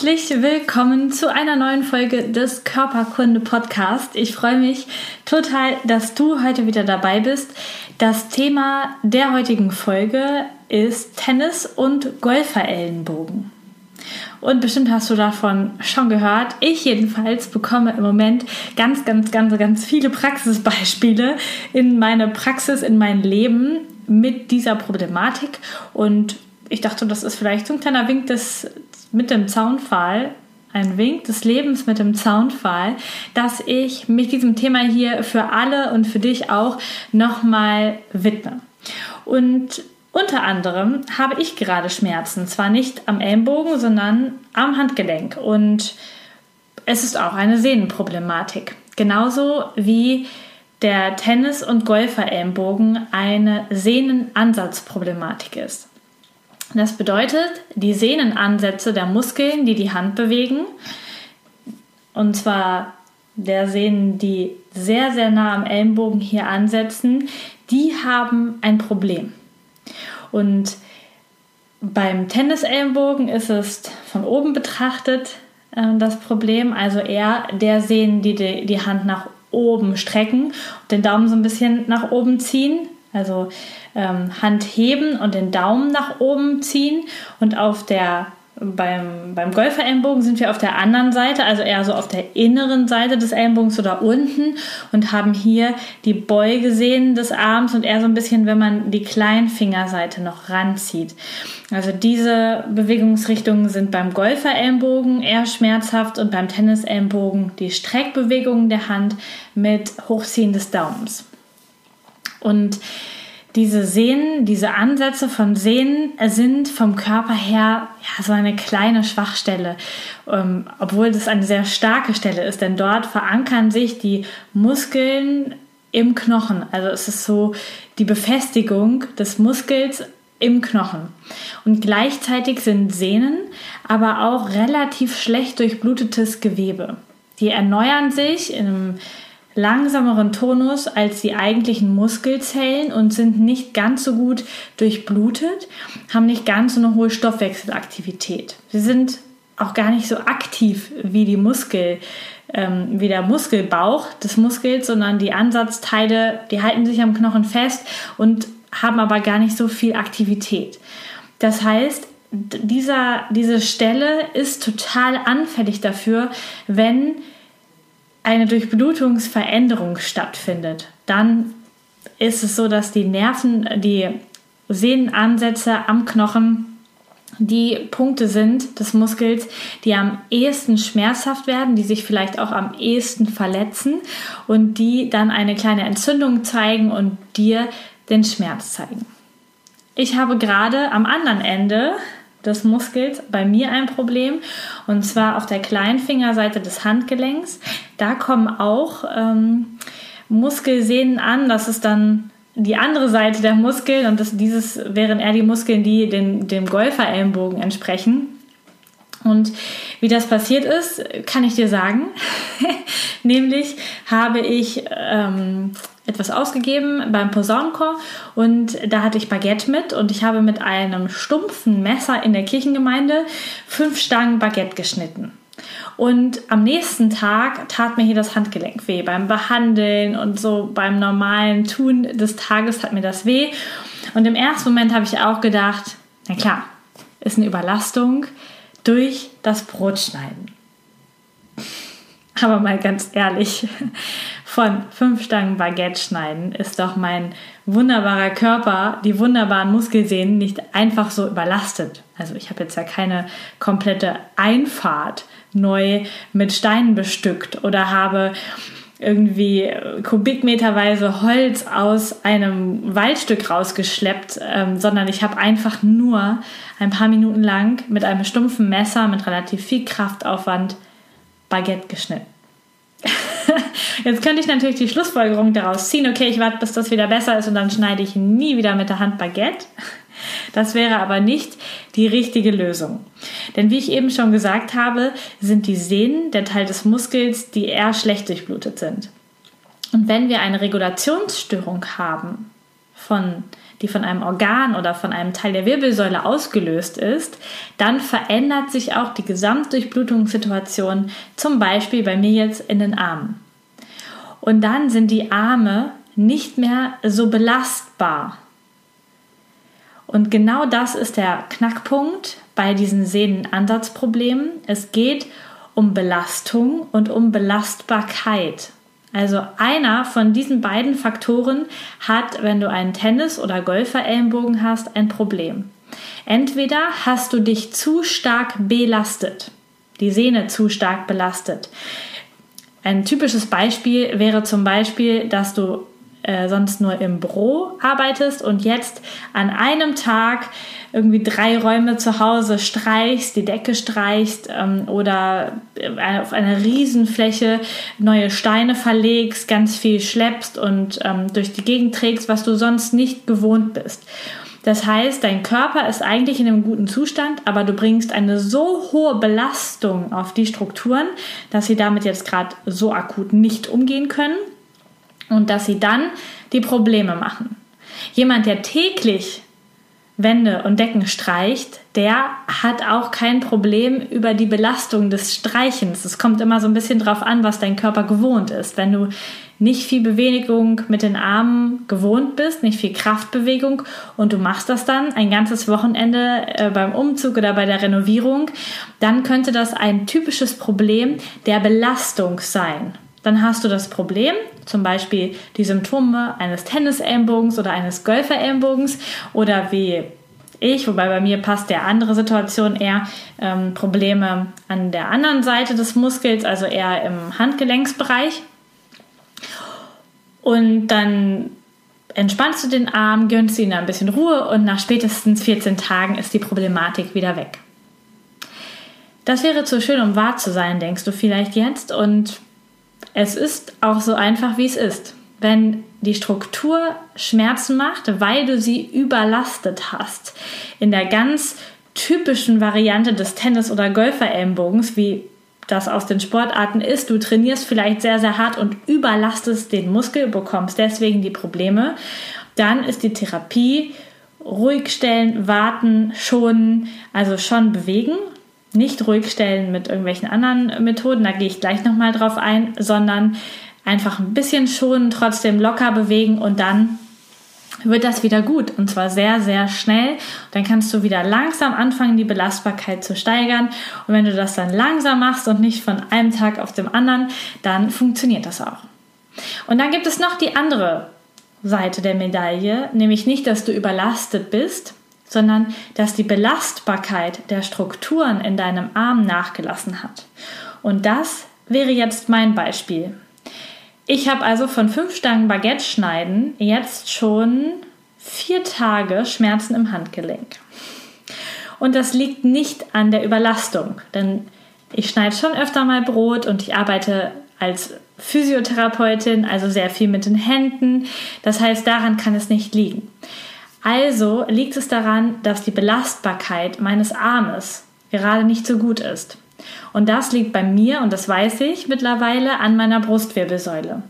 Herzlich willkommen zu einer neuen Folge des Körperkunde Podcast. Ich freue mich total, dass du heute wieder dabei bist. Das Thema der heutigen Folge ist Tennis und Golferellenbogen. Und bestimmt hast du davon schon gehört. Ich jedenfalls bekomme im Moment ganz, ganz, ganz, ganz viele Praxisbeispiele in meine Praxis, in mein Leben mit dieser Problematik. Und ich dachte, das ist vielleicht so ein kleiner Wink des, mit dem Zaunpfahl, ein Wink des Lebens mit dem Zaunpfahl, dass ich mich diesem Thema hier für alle und für dich auch nochmal widme. Und unter anderem habe ich gerade Schmerzen, zwar nicht am Ellenbogen, sondern am Handgelenk. Und es ist auch eine Sehnenproblematik. Genauso wie der Tennis- und Golfer-Ellenbogen eine Sehnenansatzproblematik ist. Das bedeutet, die Sehnenansätze der Muskeln, die die Hand bewegen, und zwar der Sehnen, die sehr, sehr nah am Ellenbogen hier ansetzen, die haben ein Problem. Und beim Tennisellenbogen ist es von oben betrachtet äh, das Problem, also eher der Sehnen, die, die die Hand nach oben strecken und den Daumen so ein bisschen nach oben ziehen. Also ähm, Hand heben und den Daumen nach oben ziehen und auf der beim, beim Golferellenbogen sind wir auf der anderen Seite, also eher so auf der inneren Seite des Ellenbogens oder unten und haben hier die Beugesehnen des Arms und eher so ein bisschen, wenn man die Kleinfingerseite noch ranzieht. Also diese Bewegungsrichtungen sind beim Golferellenbogen eher schmerzhaft und beim Tennisellenbogen die Streckbewegungen der Hand mit Hochziehen des Daumens. Und diese Sehnen, diese Ansätze von Sehnen sind vom Körper her ja, so eine kleine Schwachstelle, ähm, obwohl das eine sehr starke Stelle ist, denn dort verankern sich die Muskeln im Knochen. Also es ist so die Befestigung des Muskels im Knochen. Und gleichzeitig sind Sehnen aber auch relativ schlecht durchblutetes Gewebe. Die erneuern sich in einem langsameren Tonus als die eigentlichen Muskelzellen und sind nicht ganz so gut durchblutet, haben nicht ganz so eine hohe Stoffwechselaktivität. Sie sind auch gar nicht so aktiv wie die Muskel, ähm, wie der Muskelbauch des Muskels, sondern die Ansatzteile, die halten sich am Knochen fest und haben aber gar nicht so viel Aktivität. Das heißt, dieser, diese Stelle ist total anfällig dafür, wenn eine Durchblutungsveränderung stattfindet, dann ist es so, dass die Nerven, die Sehnenansätze am Knochen die Punkte sind des Muskels, die am ehesten schmerzhaft werden, die sich vielleicht auch am ehesten verletzen und die dann eine kleine Entzündung zeigen und dir den Schmerz zeigen. Ich habe gerade am anderen Ende des Muskels bei mir ein Problem und zwar auf der Kleinfingerseite des Handgelenks. Da kommen auch ähm, Muskelsehnen an. Das ist dann die andere Seite der Muskeln und das, dieses wären eher die Muskeln, die den, dem Golferellenbogen entsprechen. Und wie das passiert ist, kann ich dir sagen. Nämlich habe ich ähm, etwas ausgegeben beim Posaunenchor und da hatte ich Baguette mit und ich habe mit einem stumpfen Messer in der Kirchengemeinde fünf Stangen Baguette geschnitten. Und am nächsten Tag tat mir hier das Handgelenk weh. Beim Behandeln und so beim normalen Tun des Tages tat mir das weh. Und im ersten Moment habe ich auch gedacht, na klar, ist eine Überlastung durch das Brotschneiden. Aber mal ganz ehrlich, von fünf Stangen Baguette schneiden ist doch mein wunderbarer Körper, die wunderbaren Muskelsehnen nicht einfach so überlastet. Also ich habe jetzt ja keine komplette Einfahrt neu mit Steinen bestückt oder habe irgendwie kubikmeterweise Holz aus einem Waldstück rausgeschleppt, ähm, sondern ich habe einfach nur ein paar Minuten lang mit einem stumpfen Messer mit relativ viel Kraftaufwand Baguette geschnitten. Jetzt könnte ich natürlich die Schlussfolgerung daraus ziehen, okay, ich warte, bis das wieder besser ist und dann schneide ich nie wieder mit der Hand Baguette. Das wäre aber nicht die richtige Lösung. Denn wie ich eben schon gesagt habe, sind die Sehnen der Teil des Muskels, die eher schlecht durchblutet sind. Und wenn wir eine Regulationsstörung haben, von, die von einem Organ oder von einem Teil der Wirbelsäule ausgelöst ist, dann verändert sich auch die Gesamtdurchblutungssituation, zum Beispiel bei mir jetzt in den Armen. Und dann sind die Arme nicht mehr so belastbar. Und genau das ist der Knackpunkt bei diesen Sehnenansatzproblemen. Es geht um Belastung und um Belastbarkeit. Also einer von diesen beiden Faktoren hat, wenn du einen Tennis- oder Golfer-Ellenbogen hast, ein Problem. Entweder hast du dich zu stark belastet, die Sehne zu stark belastet. Ein typisches Beispiel wäre zum Beispiel, dass du äh, sonst nur im Büro arbeitest und jetzt an einem Tag irgendwie drei Räume zu Hause streichst, die Decke streichst ähm, oder äh, auf einer Riesenfläche neue Steine verlegst, ganz viel schleppst und ähm, durch die Gegend trägst, was du sonst nicht gewohnt bist. Das heißt, dein Körper ist eigentlich in einem guten Zustand, aber du bringst eine so hohe Belastung auf die Strukturen, dass sie damit jetzt gerade so akut nicht umgehen können und dass sie dann die Probleme machen. Jemand, der täglich Wände und Decken streicht, der hat auch kein Problem über die Belastung des Streichens. Es kommt immer so ein bisschen drauf an, was dein Körper gewohnt ist. Wenn du nicht viel Bewegung mit den Armen gewohnt bist, nicht viel Kraftbewegung und du machst das dann ein ganzes Wochenende äh, beim Umzug oder bei der Renovierung, dann könnte das ein typisches Problem der Belastung sein dann hast du das Problem, zum Beispiel die Symptome eines Tennisellenbogens oder eines Golferellenbogens oder wie ich, wobei bei mir passt der andere Situation eher ähm, Probleme an der anderen Seite des Muskels, also eher im Handgelenksbereich. Und dann entspannst du den Arm, gönnst ihn ein bisschen Ruhe und nach spätestens 14 Tagen ist die Problematik wieder weg. Das wäre zu schön, um wahr zu sein, denkst du vielleicht jetzt. Und es ist auch so einfach, wie es ist. Wenn die Struktur Schmerzen macht, weil du sie überlastet hast, in der ganz typischen Variante des Tennis- oder Golfer-Ellenbogens, wie das aus den Sportarten ist, du trainierst vielleicht sehr, sehr hart und überlastest den Muskel, bekommst deswegen die Probleme, dann ist die Therapie ruhig stellen, warten, schonen, also schon bewegen, nicht ruhig stellen mit irgendwelchen anderen Methoden, da gehe ich gleich nochmal drauf ein, sondern einfach ein bisschen schonen, trotzdem locker bewegen und dann wird das wieder gut und zwar sehr, sehr schnell. Dann kannst du wieder langsam anfangen, die Belastbarkeit zu steigern. Und wenn du das dann langsam machst und nicht von einem Tag auf dem anderen, dann funktioniert das auch. Und dann gibt es noch die andere Seite der Medaille, nämlich nicht, dass du überlastet bist, sondern dass die Belastbarkeit der Strukturen in deinem Arm nachgelassen hat. Und das wäre jetzt mein Beispiel. Ich habe also von fünf Stangen Baguette schneiden jetzt schon vier Tage Schmerzen im Handgelenk. Und das liegt nicht an der Überlastung, denn ich schneide schon öfter mal Brot und ich arbeite als Physiotherapeutin, also sehr viel mit den Händen. Das heißt, daran kann es nicht liegen. Also liegt es daran, dass die Belastbarkeit meines Armes gerade nicht so gut ist. Und das liegt bei mir, und das weiß ich mittlerweile, an meiner Brustwirbelsäule.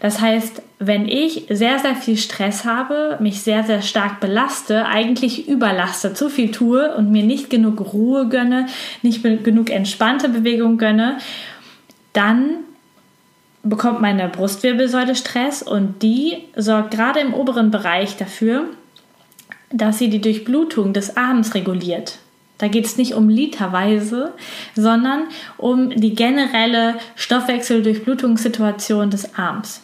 Das heißt, wenn ich sehr, sehr viel Stress habe, mich sehr, sehr stark belaste, eigentlich überlaste, zu viel tue und mir nicht genug Ruhe gönne, nicht genug entspannte Bewegung gönne, dann bekommt meine Brustwirbelsäule Stress und die sorgt gerade im oberen Bereich dafür, dass sie die Durchblutung des Arms reguliert. Da geht es nicht um literweise, sondern um die generelle Stoffwechseldurchblutungssituation des Arms.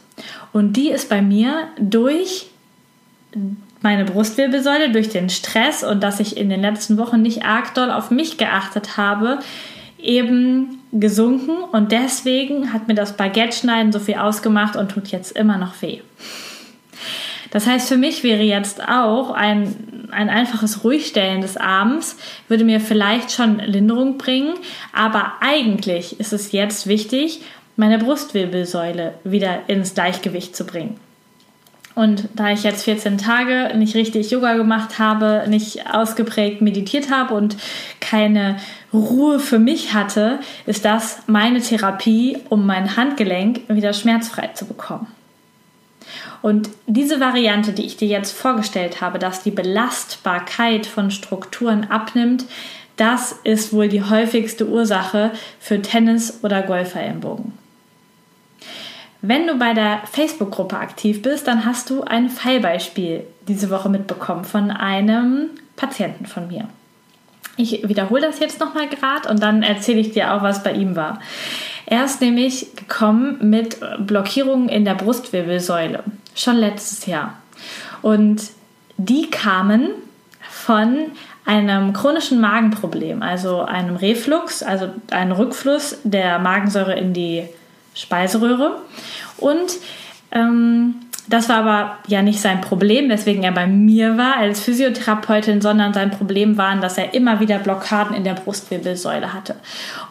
Und die ist bei mir durch meine Brustwirbelsäule, durch den Stress und dass ich in den letzten Wochen nicht arg doll auf mich geachtet habe, eben gesunken. Und deswegen hat mir das Baguette-Schneiden so viel ausgemacht und tut jetzt immer noch weh. Das heißt, für mich wäre jetzt auch ein, ein einfaches Ruhigstellen des Arms, würde mir vielleicht schon Linderung bringen, aber eigentlich ist es jetzt wichtig, meine Brustwirbelsäule wieder ins Gleichgewicht zu bringen. Und da ich jetzt 14 Tage nicht richtig Yoga gemacht habe, nicht ausgeprägt meditiert habe und keine Ruhe für mich hatte, ist das meine Therapie, um mein Handgelenk wieder schmerzfrei zu bekommen. Und diese Variante, die ich dir jetzt vorgestellt habe, dass die Belastbarkeit von Strukturen abnimmt, das ist wohl die häufigste Ursache für Tennis- oder Golferellenbogen. Wenn du bei der Facebook-Gruppe aktiv bist, dann hast du ein Fallbeispiel diese Woche mitbekommen von einem Patienten von mir. Ich wiederhole das jetzt nochmal gerade und dann erzähle ich dir auch, was bei ihm war. Er ist nämlich gekommen mit Blockierungen in der Brustwirbelsäule, schon letztes Jahr. Und die kamen von einem chronischen Magenproblem, also einem Reflux, also einem Rückfluss der Magensäure in die Speiseröhre. Und ähm, das war aber ja nicht sein Problem, weswegen er bei mir war als Physiotherapeutin, sondern sein Problem waren, dass er immer wieder Blockaden in der Brustwirbelsäule hatte.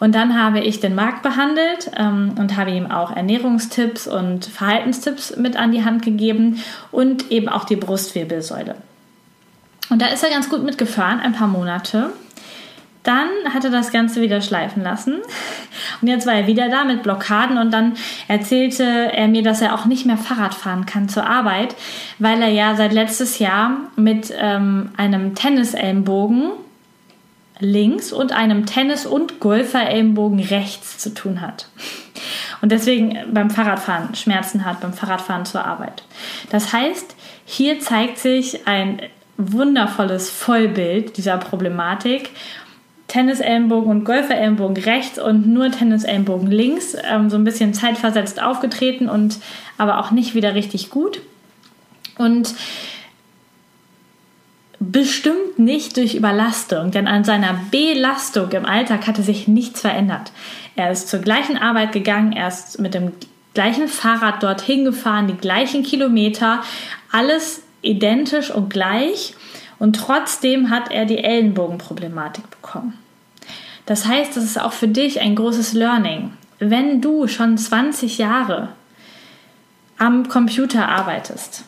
Und dann habe ich den Markt behandelt ähm, und habe ihm auch Ernährungstipps und Verhaltenstipps mit an die Hand gegeben und eben auch die Brustwirbelsäule. Und da ist er ganz gut mitgefahren, ein paar Monate. Dann hat er das Ganze wieder schleifen lassen. Und jetzt war er wieder da mit Blockaden und dann erzählte er mir, dass er auch nicht mehr Fahrrad fahren kann zur Arbeit, weil er ja seit letztes Jahr mit ähm, einem Tennisellenbogen links und einem Tennis- und Golferellenbogen rechts zu tun hat. Und deswegen beim Fahrradfahren Schmerzen hat, beim Fahrradfahren zur Arbeit. Das heißt, hier zeigt sich ein wundervolles Vollbild dieser Problematik Tennisellenbogen und Golferellenbogen rechts und nur Tennisellenbogen links. Ähm, so ein bisschen zeitversetzt aufgetreten und aber auch nicht wieder richtig gut. Und bestimmt nicht durch Überlastung, denn an seiner Belastung im Alltag hatte sich nichts verändert. Er ist zur gleichen Arbeit gegangen, er ist mit dem gleichen Fahrrad dorthin gefahren, die gleichen Kilometer, alles identisch und gleich. Und trotzdem hat er die Ellenbogenproblematik bekommen. Das heißt, das ist auch für dich ein großes Learning. Wenn du schon 20 Jahre am Computer arbeitest,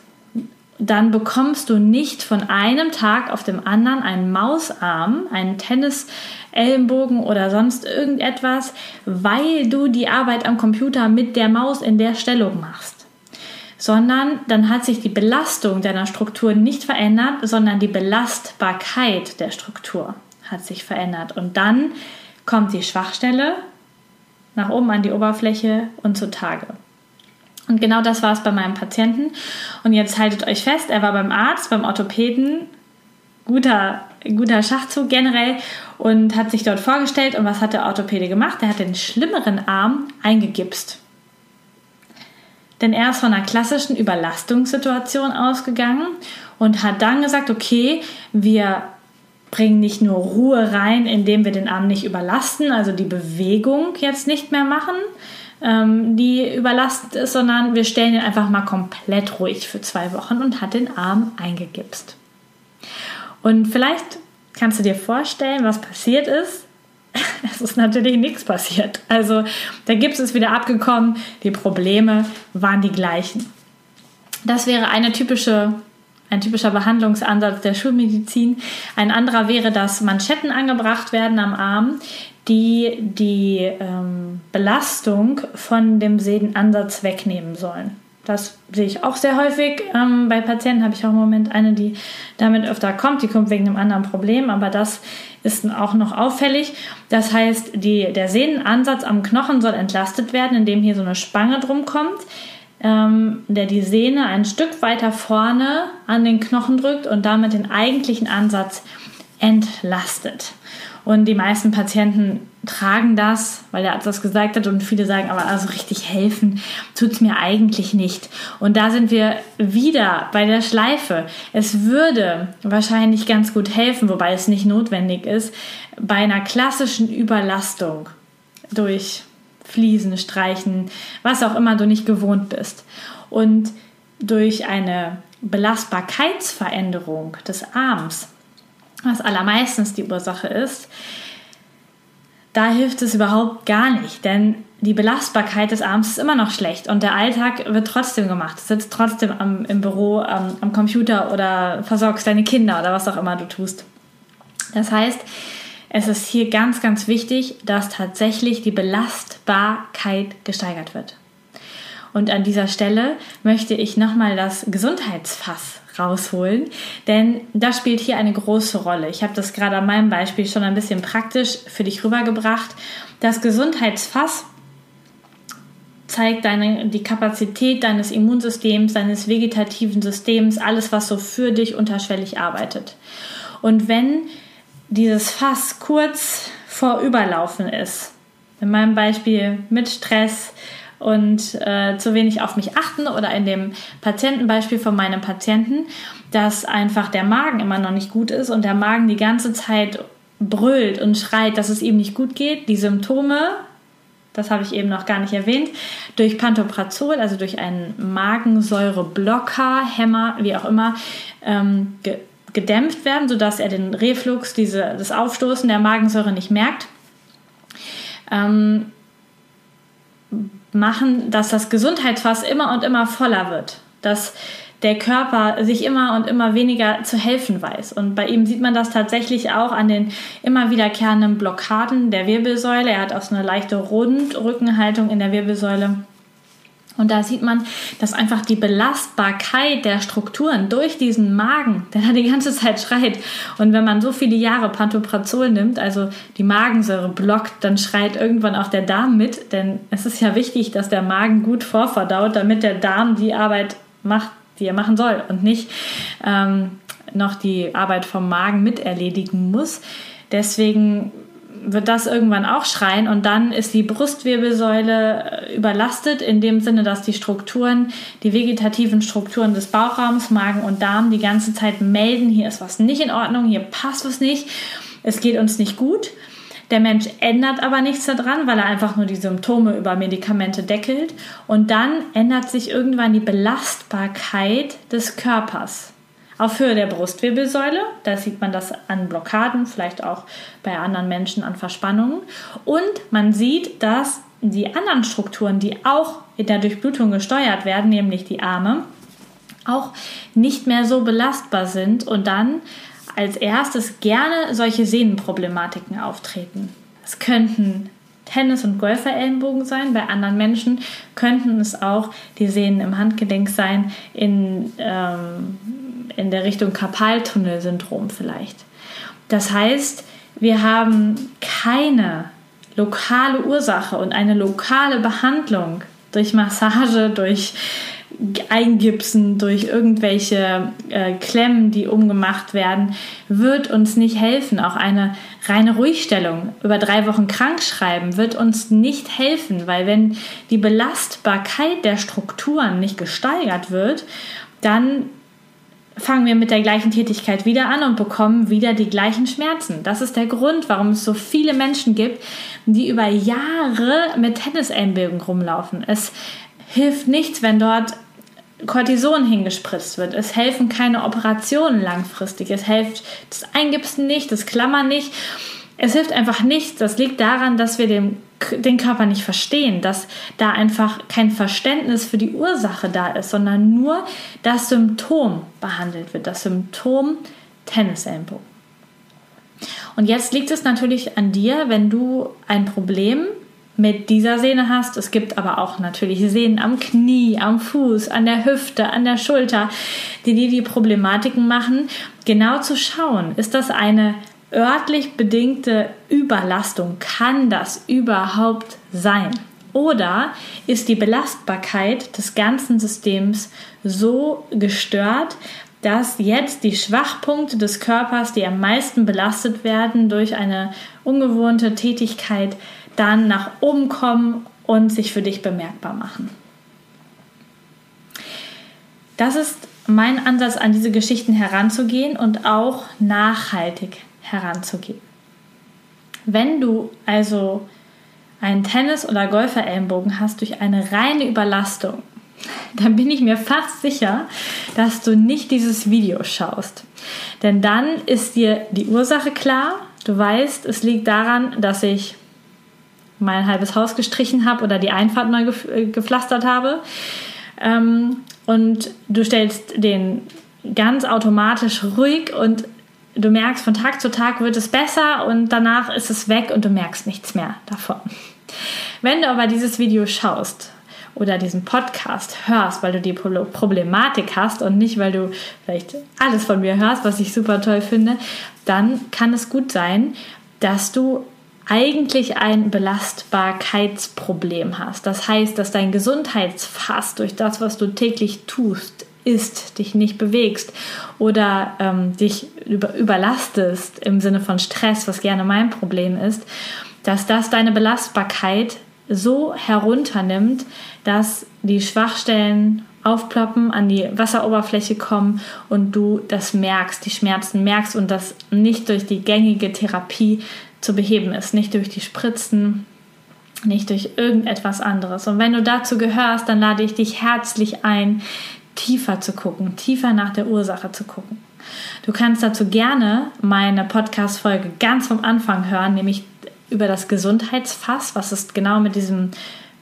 dann bekommst du nicht von einem Tag auf dem anderen einen Mausarm, einen Tennis-Ellenbogen oder sonst irgendetwas, weil du die Arbeit am Computer mit der Maus in der Stellung machst sondern dann hat sich die Belastung deiner Struktur nicht verändert, sondern die Belastbarkeit der Struktur hat sich verändert. Und dann kommt die Schwachstelle nach oben an die Oberfläche und zutage. Und genau das war es bei meinem Patienten. Und jetzt haltet euch fest, er war beim Arzt, beim Orthopäden, guter, guter Schachzug generell und hat sich dort vorgestellt. Und was hat der Orthopäde gemacht? Er hat den schlimmeren Arm eingegipst. Denn er ist von einer klassischen Überlastungssituation ausgegangen und hat dann gesagt, okay, wir bringen nicht nur Ruhe rein, indem wir den Arm nicht überlasten, also die Bewegung jetzt nicht mehr machen, ähm, die überlastet ist, sondern wir stellen ihn einfach mal komplett ruhig für zwei Wochen und hat den Arm eingegipst. Und vielleicht kannst du dir vorstellen, was passiert ist, es ist natürlich nichts passiert. Also der Gips ist wieder abgekommen, die Probleme waren die gleichen. Das wäre eine typische, ein typischer Behandlungsansatz der Schulmedizin. Ein anderer wäre, dass Manschetten angebracht werden am Arm, die die ähm, Belastung von dem Sehnenansatz wegnehmen sollen. Das sehe ich auch sehr häufig. Ähm, bei Patienten habe ich auch im Moment eine, die damit öfter kommt. Die kommt wegen einem anderen Problem, aber das ist auch noch auffällig. Das heißt, die, der Sehnenansatz am Knochen soll entlastet werden, indem hier so eine Spange drum kommt, ähm, der die Sehne ein Stück weiter vorne an den Knochen drückt und damit den eigentlichen Ansatz entlastet. Und die meisten Patienten tragen das, weil der Arzt das gesagt hat und viele sagen, aber also richtig helfen tut es mir eigentlich nicht. Und da sind wir wieder bei der Schleife. Es würde wahrscheinlich ganz gut helfen, wobei es nicht notwendig ist, bei einer klassischen Überlastung durch Fliesen, Streichen, was auch immer du nicht gewohnt bist. Und durch eine Belastbarkeitsveränderung des Arms was allermeistens die Ursache ist, da hilft es überhaupt gar nicht, denn die Belastbarkeit des Arms ist immer noch schlecht und der Alltag wird trotzdem gemacht. Du sitzt trotzdem am, im Büro am, am Computer oder versorgst deine Kinder oder was auch immer du tust. Das heißt, es ist hier ganz, ganz wichtig, dass tatsächlich die Belastbarkeit gesteigert wird. Und an dieser Stelle möchte ich nochmal das Gesundheitsfass rausholen, denn das spielt hier eine große Rolle. Ich habe das gerade an meinem Beispiel schon ein bisschen praktisch für dich rübergebracht. Das Gesundheitsfass zeigt deine, die Kapazität deines Immunsystems, deines vegetativen Systems, alles, was so für dich unterschwellig arbeitet. Und wenn dieses Fass kurz vor Überlaufen ist, in meinem Beispiel mit Stress und äh, zu wenig auf mich achten oder in dem Patientenbeispiel von meinem Patienten, dass einfach der Magen immer noch nicht gut ist und der Magen die ganze Zeit brüllt und schreit, dass es ihm nicht gut geht, die Symptome das habe ich eben noch gar nicht erwähnt, durch Pantoprazol, also durch einen Magensäureblocker, Hämmer, wie auch immer, ähm, ge gedämpft werden, sodass er den Reflux, diese, das Aufstoßen der Magensäure nicht merkt. Ähm, machen, dass das Gesundheitsfass immer und immer voller wird. Dass der Körper sich immer und immer weniger zu helfen weiß. Und bei ihm sieht man das tatsächlich auch an den immer wiederkehrenden Blockaden der Wirbelsäule. Er hat auch so eine leichte Rundrückenhaltung in der Wirbelsäule. Und da sieht man, dass einfach die Belastbarkeit der Strukturen durch diesen Magen, der da die ganze Zeit schreit. Und wenn man so viele Jahre Pantoprazol nimmt, also die Magensäure blockt, dann schreit irgendwann auch der Darm mit. Denn es ist ja wichtig, dass der Magen gut vorverdaut, damit der Darm die Arbeit macht, die er machen soll und nicht ähm, noch die Arbeit vom Magen miterledigen muss. Deswegen wird das irgendwann auch schreien und dann ist die Brustwirbelsäule äh, überlastet in dem Sinne, dass die Strukturen, die vegetativen Strukturen des Bauchraums, Magen und Darm die ganze Zeit melden, hier ist was nicht in Ordnung, hier passt was nicht, es geht uns nicht gut. Der Mensch ändert aber nichts daran, weil er einfach nur die Symptome über Medikamente deckelt. Und dann ändert sich irgendwann die Belastbarkeit des Körpers. Auf Höhe der Brustwirbelsäule, da sieht man das an Blockaden, vielleicht auch bei anderen Menschen an Verspannungen. Und man sieht, dass die anderen Strukturen, die auch in der Durchblutung gesteuert werden, nämlich die Arme, auch nicht mehr so belastbar sind und dann als erstes gerne solche Sehnenproblematiken auftreten. Es könnten Tennis- und Golferellenbogen sein. Bei anderen Menschen könnten es auch die Sehnen im Handgelenk sein, in, ähm, in der Richtung Karpaltunnelsyndrom vielleicht. Das heißt, wir haben keine lokale Ursache und eine lokale Behandlung durch Massage, durch Eingipsen, durch irgendwelche äh, Klemmen, die umgemacht werden, wird uns nicht helfen. Auch eine reine Ruhigstellung über drei Wochen krank schreiben wird uns nicht helfen, weil wenn die Belastbarkeit der Strukturen nicht gesteigert wird, dann fangen wir mit der gleichen Tätigkeit wieder an und bekommen wieder die gleichen Schmerzen. Das ist der Grund, warum es so viele Menschen gibt, die über Jahre mit Tennisellenbogen rumlaufen. Es hilft nichts, wenn dort Cortison hingespritzt wird. Es helfen keine Operationen langfristig. Es hilft das Eingipsen nicht, das Klammern nicht. Es hilft einfach nichts. Das liegt daran, dass wir den, den Körper nicht verstehen, dass da einfach kein Verständnis für die Ursache da ist, sondern nur das Symptom behandelt wird. Das Symptom Tennisellenbogen. Und jetzt liegt es natürlich an dir, wenn du ein Problem mit dieser Sehne hast. Es gibt aber auch natürlich Sehnen am Knie, am Fuß, an der Hüfte, an der Schulter, die dir die Problematiken machen. Genau zu schauen, ist das eine örtlich bedingte Überlastung? Kann das überhaupt sein? Oder ist die Belastbarkeit des ganzen Systems so gestört, dass jetzt die Schwachpunkte des Körpers, die am meisten belastet werden durch eine ungewohnte Tätigkeit, dann nach oben kommen und sich für dich bemerkbar machen. Das ist mein Ansatz, an diese Geschichten heranzugehen und auch nachhaltig heranzugehen. Wenn du also einen Tennis- oder Golferellenbogen hast durch eine reine Überlastung, dann bin ich mir fast sicher, dass du nicht dieses Video schaust. Denn dann ist dir die Ursache klar. Du weißt, es liegt daran, dass ich mein halbes Haus gestrichen habe oder die Einfahrt neu äh, gepflastert habe. Ähm, und du stellst den ganz automatisch ruhig und du merkst, von Tag zu Tag wird es besser und danach ist es weg und du merkst nichts mehr davon. Wenn du aber dieses Video schaust oder diesen Podcast hörst, weil du die Problematik hast und nicht, weil du vielleicht alles von mir hörst, was ich super toll finde, dann kann es gut sein, dass du eigentlich ein Belastbarkeitsproblem hast. Das heißt, dass dein Gesundheitsfass durch das, was du täglich tust, isst, dich nicht bewegst oder ähm, dich über, überlastest im Sinne von Stress, was gerne mein Problem ist, dass das deine Belastbarkeit so herunternimmt, dass die Schwachstellen aufploppen, an die Wasseroberfläche kommen und du das merkst, die Schmerzen merkst und das nicht durch die gängige Therapie zu beheben ist, nicht durch die Spritzen, nicht durch irgendetwas anderes. Und wenn du dazu gehörst, dann lade ich dich herzlich ein, tiefer zu gucken, tiefer nach der Ursache zu gucken. Du kannst dazu gerne meine Podcast-Folge ganz vom Anfang hören, nämlich über das Gesundheitsfass, was es genau mit diesem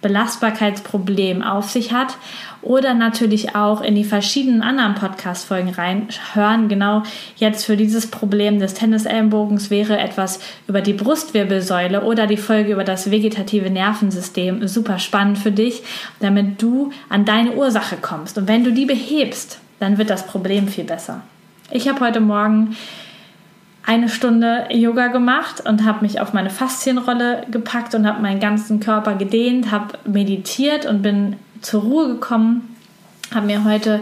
Belastbarkeitsproblem auf sich hat oder natürlich auch in die verschiedenen anderen Podcast-Folgen reinhören. Genau jetzt für dieses Problem des Tennisellenbogens wäre etwas über die Brustwirbelsäule oder die Folge über das vegetative Nervensystem super spannend für dich, damit du an deine Ursache kommst. Und wenn du die behebst, dann wird das Problem viel besser. Ich habe heute Morgen eine Stunde Yoga gemacht und habe mich auf meine Faszienrolle gepackt und habe meinen ganzen Körper gedehnt, habe meditiert und bin zur Ruhe gekommen, habe mir heute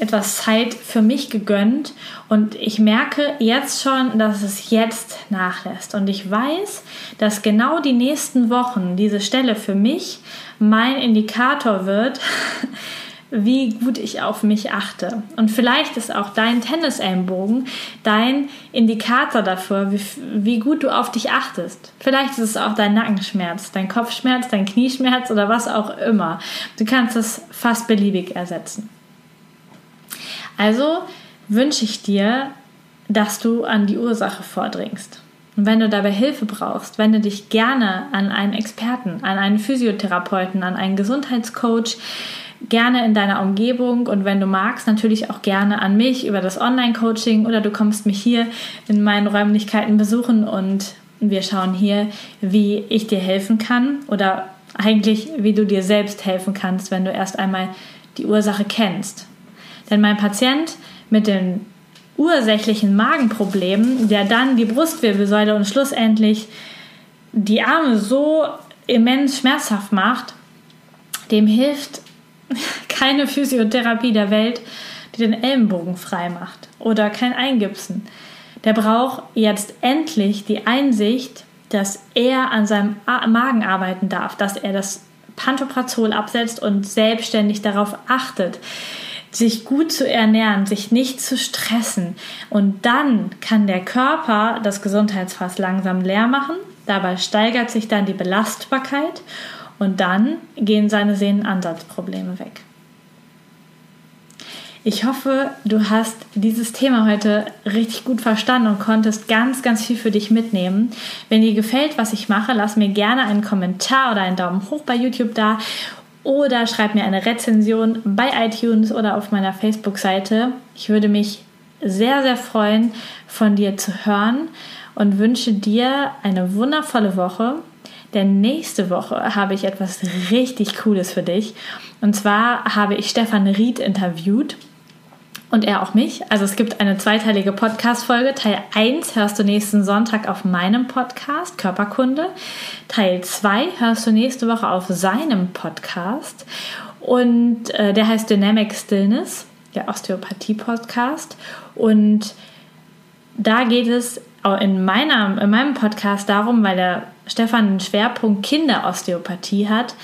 etwas Zeit für mich gegönnt. Und ich merke jetzt schon, dass es jetzt nachlässt. Und ich weiß, dass genau die nächsten Wochen diese Stelle für mich mein Indikator wird, wie gut ich auf mich achte. Und vielleicht ist auch dein Tennisellenbogen dein Indikator dafür, wie, wie gut du auf dich achtest. Vielleicht ist es auch dein Nackenschmerz, dein Kopfschmerz, dein Knieschmerz oder was auch immer. Du kannst es fast beliebig ersetzen. Also wünsche ich dir, dass du an die Ursache vordringst. Und wenn du dabei Hilfe brauchst, wende dich gerne an einen Experten, an einen Physiotherapeuten, an einen Gesundheitscoach, gerne in deiner Umgebung und wenn du magst, natürlich auch gerne an mich über das Online-Coaching oder du kommst mich hier in meinen Räumlichkeiten besuchen und wir schauen hier, wie ich dir helfen kann oder eigentlich, wie du dir selbst helfen kannst, wenn du erst einmal die Ursache kennst. Denn mein Patient mit den ursächlichen Magenproblemen, der dann die Brustwirbelsäule und schlussendlich die Arme so immens schmerzhaft macht, dem hilft keine Physiotherapie der Welt, die den Ellenbogen frei macht oder kein Eingipsen. Der braucht jetzt endlich die Einsicht, dass er an seinem Magen arbeiten darf, dass er das Pantoprazol absetzt und selbstständig darauf achtet, sich gut zu ernähren, sich nicht zu stressen. Und dann kann der Körper das Gesundheitsfass langsam leer machen. Dabei steigert sich dann die Belastbarkeit und dann gehen seine Sehnenansatzprobleme weg. Ich hoffe, du hast dieses Thema heute richtig gut verstanden und konntest ganz, ganz viel für dich mitnehmen. Wenn dir gefällt, was ich mache, lass mir gerne einen Kommentar oder einen Daumen hoch bei YouTube da oder schreib mir eine Rezension bei iTunes oder auf meiner Facebook-Seite. Ich würde mich sehr, sehr freuen, von dir zu hören und wünsche dir eine wundervolle Woche. Denn nächste Woche habe ich etwas richtig Cooles für dich. Und zwar habe ich Stefan Ried interviewt und er auch mich. Also es gibt eine zweiteilige Podcast-Folge. Teil 1 hörst du nächsten Sonntag auf meinem Podcast Körperkunde. Teil 2 hörst du nächste Woche auf seinem Podcast. Und äh, der heißt Dynamic Stillness, der Osteopathie-Podcast. Und da geht es in, meiner, in meinem Podcast darum, weil der Stefan den Schwerpunkt Kinderosteopathie hat,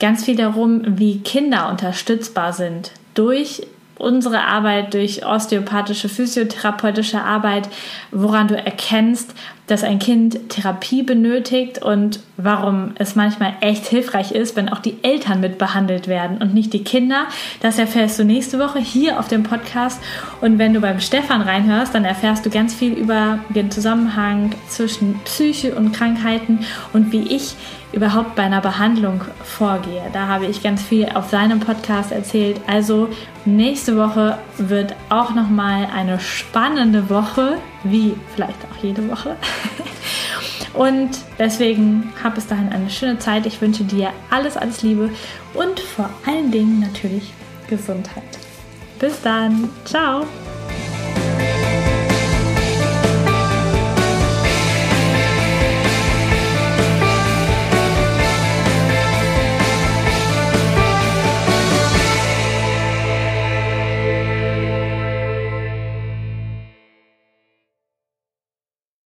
ganz viel darum, wie Kinder unterstützbar sind durch unsere Arbeit, durch osteopathische, physiotherapeutische Arbeit, woran du erkennst, dass ein Kind Therapie benötigt und warum es manchmal echt hilfreich ist, wenn auch die Eltern mit behandelt werden und nicht die Kinder. Das erfährst du nächste Woche hier auf dem Podcast. Und wenn du beim Stefan reinhörst, dann erfährst du ganz viel über den Zusammenhang zwischen Psyche und Krankheiten und wie ich überhaupt bei einer Behandlung vorgehe. Da habe ich ganz viel auf seinem Podcast erzählt. Also nächste Woche wird auch noch mal eine spannende Woche, wie vielleicht auch jede Woche. Und deswegen hab bis dahin eine schöne Zeit. Ich wünsche dir alles, alles Liebe und vor allen Dingen natürlich Gesundheit. Bis dann. Ciao.